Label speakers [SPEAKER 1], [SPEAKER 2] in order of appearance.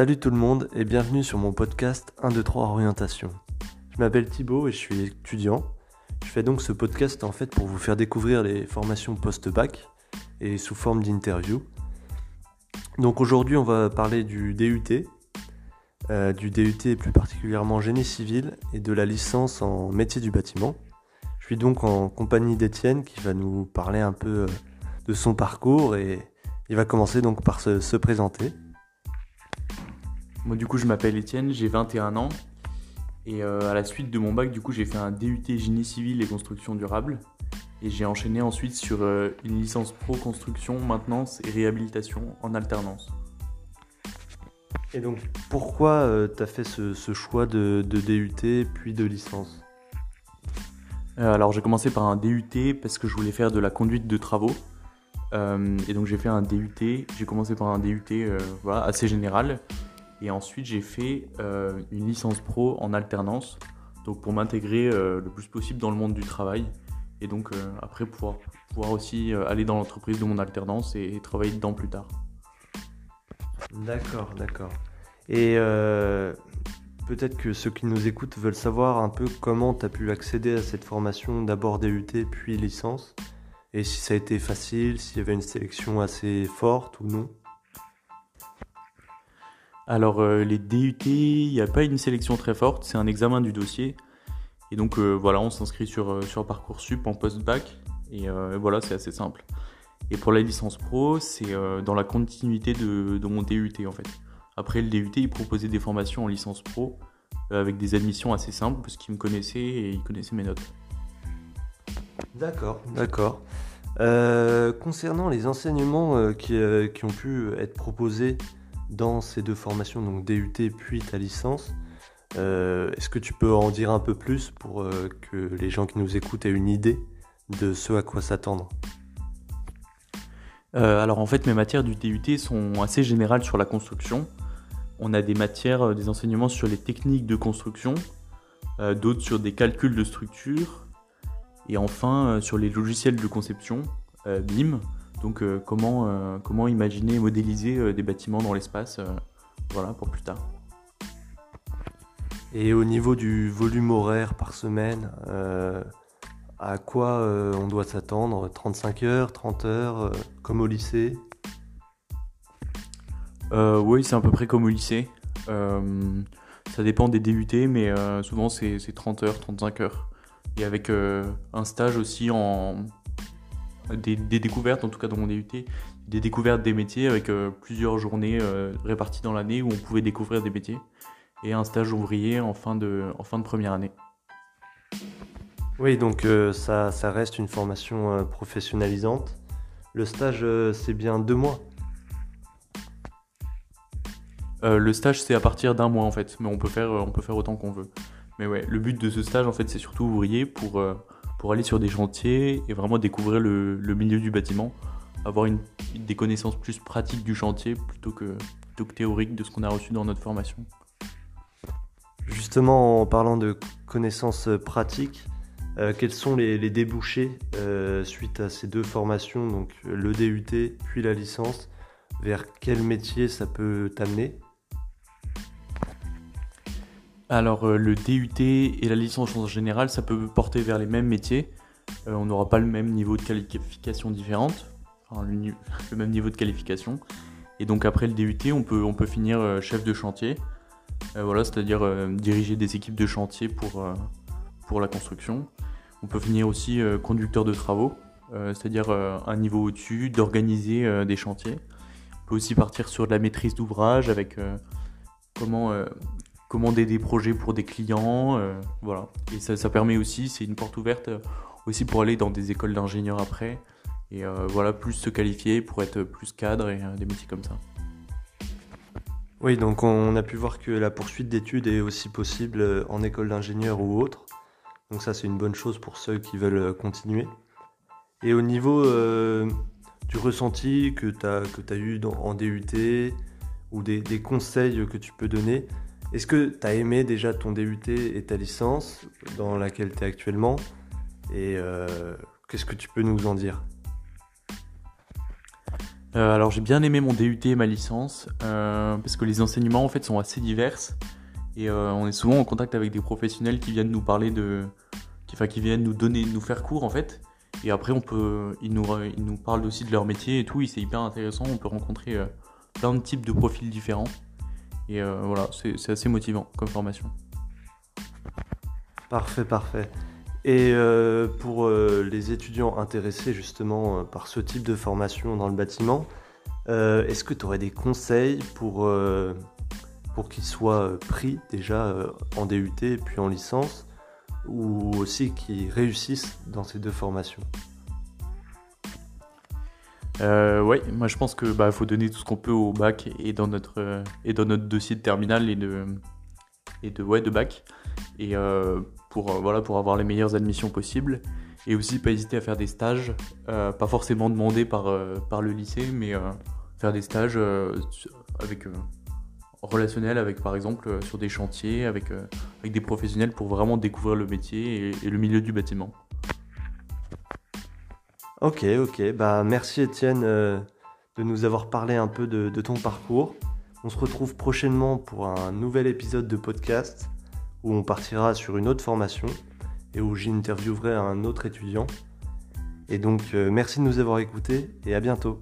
[SPEAKER 1] Salut tout le monde et bienvenue sur mon podcast 1, 2, 3 Orientation. Je m'appelle Thibaut et je suis étudiant. Je fais donc ce podcast en fait pour vous faire découvrir les formations post-bac et sous forme d'interview. Donc aujourd'hui on va parler du DUT, euh, du DUT plus particulièrement génie civil et de la licence en métier du bâtiment. Je suis donc en compagnie d'Étienne qui va nous parler un peu euh, de son parcours et il va commencer donc par se, présenter.
[SPEAKER 2] Moi du coup je m'appelle Étienne, j'ai 21 ans et euh, à la suite de mon bac du coup j'ai fait un DUT génie civil et construction durable et j'ai enchaîné ensuite sur euh, une licence pro construction, maintenance et réhabilitation en alternance.
[SPEAKER 1] Et donc pourquoi euh, tu as fait ce, choix de, DUT puis de licence?
[SPEAKER 2] Alors j'ai commencé par un DUT parce que je voulais faire de la conduite de travaux. et donc j'ai fait un DUT, j'ai commencé par un DUT voilà, assez général. Et ensuite j'ai fait une licence pro en alternance, donc pour m'intégrer le plus possible dans le monde du travail et donc euh, après pouvoir, pouvoir aussi euh, aller dans l'entreprise de mon alternance et, travailler dedans plus tard.
[SPEAKER 1] D'accord, d'accord. Et euh, peut-être que ceux qui nous écoutent veulent savoir un peu comment tu as pu accéder à cette formation, d'abord DUT puis licence, et si ça a été facile, s'il y avait une sélection assez forte ou non.
[SPEAKER 2] Alors les DUT, il n'y a pas une sélection très forte, c'est un examen du dossier. Et donc euh, voilà, on s'inscrit sur, euh, sur Parcoursup en post-bac. Et euh, voilà, c'est assez simple. Et pour la licence pro, c'est dans la continuité de, mon DUT en fait. Après le DUT, il proposait des formations en licence pro avec des admissions assez simples parce qu'ils me connaissaient et ils connaissaient mes notes.
[SPEAKER 1] D'accord, d'accord. concernant les enseignements qui, qui, ont pu être proposés dans ces deux formations, donc DUT puis ta licence, euh, est-ce que tu peux en dire un peu plus pour euh, que les gens qui nous écoutent aient une idée de ce à quoi s'attendre?
[SPEAKER 2] Euh, Alors en fait mes matières du DUT sont assez générales sur la construction. On a des matières, des enseignements sur les techniques de construction, d'autres sur des calculs de structure, et enfin sur les logiciels de conception, BIM, donc comment, comment imaginer et modéliser des bâtiments dans l'espace, voilà pour plus tard.
[SPEAKER 1] Et au niveau du volume horaire par semaine, euh, à quoi euh, on doit s'attendre? 35 heures, 30 heures, euh, comme au lycée?
[SPEAKER 2] Oui, c'est à peu près comme au lycée. ça dépend des DUT, mais souvent c'est 30 heures, 35 heures. Et avec un stage aussi en. Des, des, découvertes, en tout cas dans mon DUT, des découvertes des métiers avec plusieurs journées réparties dans l'année où on pouvait découvrir des métiers et un stage ouvrier en fin de, en fin de première année.
[SPEAKER 1] Oui, donc euh, ça, ça, reste une formation euh, professionnalisante. Le stage, euh, c'est bien deux mois
[SPEAKER 2] Le stage, c'est à partir d'un mois en fait, mais on peut faire, on peut faire autant qu'on veut. Mais ouais, le but de ce stage, en fait, c'est surtout ouvrier pour, pour aller sur des chantiers et vraiment découvrir le, milieu du bâtiment, avoir une, des connaissances plus pratiques du chantier plutôt que, plutôt que théoriques de ce qu'on a reçu dans notre formation.
[SPEAKER 1] Justement, en parlant de connaissances pratiques, euh, quels sont les, débouchés euh, suite à ces deux formations, donc le DUT puis la licence Vers quel métier ça peut t'amener?
[SPEAKER 2] Alors euh, le DUT et la licence en général, ça peut porter vers les mêmes métiers. on n'aura pas le même niveau de qualification différente, enfin le, même niveau de qualification. Et donc après le DUT, on peut, finir chef de chantier. Euh, voilà, c'est-à-dire euh, diriger des équipes de chantier pour, euh, pour la construction. On peut finir aussi conducteur de travaux, c'est-à-dire un niveau au-dessus, d'organiser des chantiers. On peut aussi partir sur de la maîtrise d'ouvrage avec comment commander des projets pour des clients, voilà. Et ça, permet aussi, c'est une porte ouverte aussi pour aller dans des écoles d'ingénieurs après, et voilà, plus se qualifier pour être plus cadre et des métiers comme ça.
[SPEAKER 1] Oui, donc on a pu voir que la poursuite d'études est aussi possible euh, en école d'ingénieur ou autre. Donc ça c'est une bonne chose pour ceux qui veulent euh, continuer. Et au niveau euh, du ressenti que tu as eu en DUT ou des, conseils que tu peux donner, est-ce que tu as aimé déjà ton DUT et ta licence dans laquelle tu es actuellement Et qu'est-ce que tu peux nous en dire?
[SPEAKER 2] Euh, alors j'ai bien aimé mon DUT et ma licence euh, parce que les enseignements en fait sont assez divers et euh, on est souvent en contact avec des professionnels qui viennent nous parler de, qui, enfin, qui viennent nous donner, nous faire cours en fait. Et après on peut, ils nous, ils nous parlent aussi de leur métier et tout. Et c'est hyper intéressant. On peut rencontrer plein de types de profils différents et voilà, c'est assez motivant comme formation.
[SPEAKER 1] Parfait, parfait. Et euh, pour euh, les étudiants intéressés justement euh, par ce type de formation dans le bâtiment, est-ce que tu aurais des conseils pour, pour qu'ils soient pris déjà en DUT puis en licence, ou aussi qu'ils réussissent dans ces deux formations?
[SPEAKER 2] Oui, moi je pense que bah, faut donner tout ce qu'on peut au bac et dans notre, et dans notre dossier de terminale et de, et de, ouais, de bac. Et pour, euh, voilà, pour avoir les meilleures admissions possibles. Et aussi pas hésiter à faire des stages, euh, pas forcément demandés par, euh, par le lycée, mais faire des stages avec relationnels avec par exemple sur des chantiers avec, avec des professionnels pour vraiment découvrir le métier et, le milieu du bâtiment.
[SPEAKER 1] Ok, ok. Bah, merci Étienne de nous avoir parlé un peu de, de, ton parcours. On se retrouve prochainement pour un nouvel épisode de podcast où on partira sur une autre formation et où j'interviewerai un autre étudiant. Et donc, euh, merci de nous avoir écoutés et à bientôt.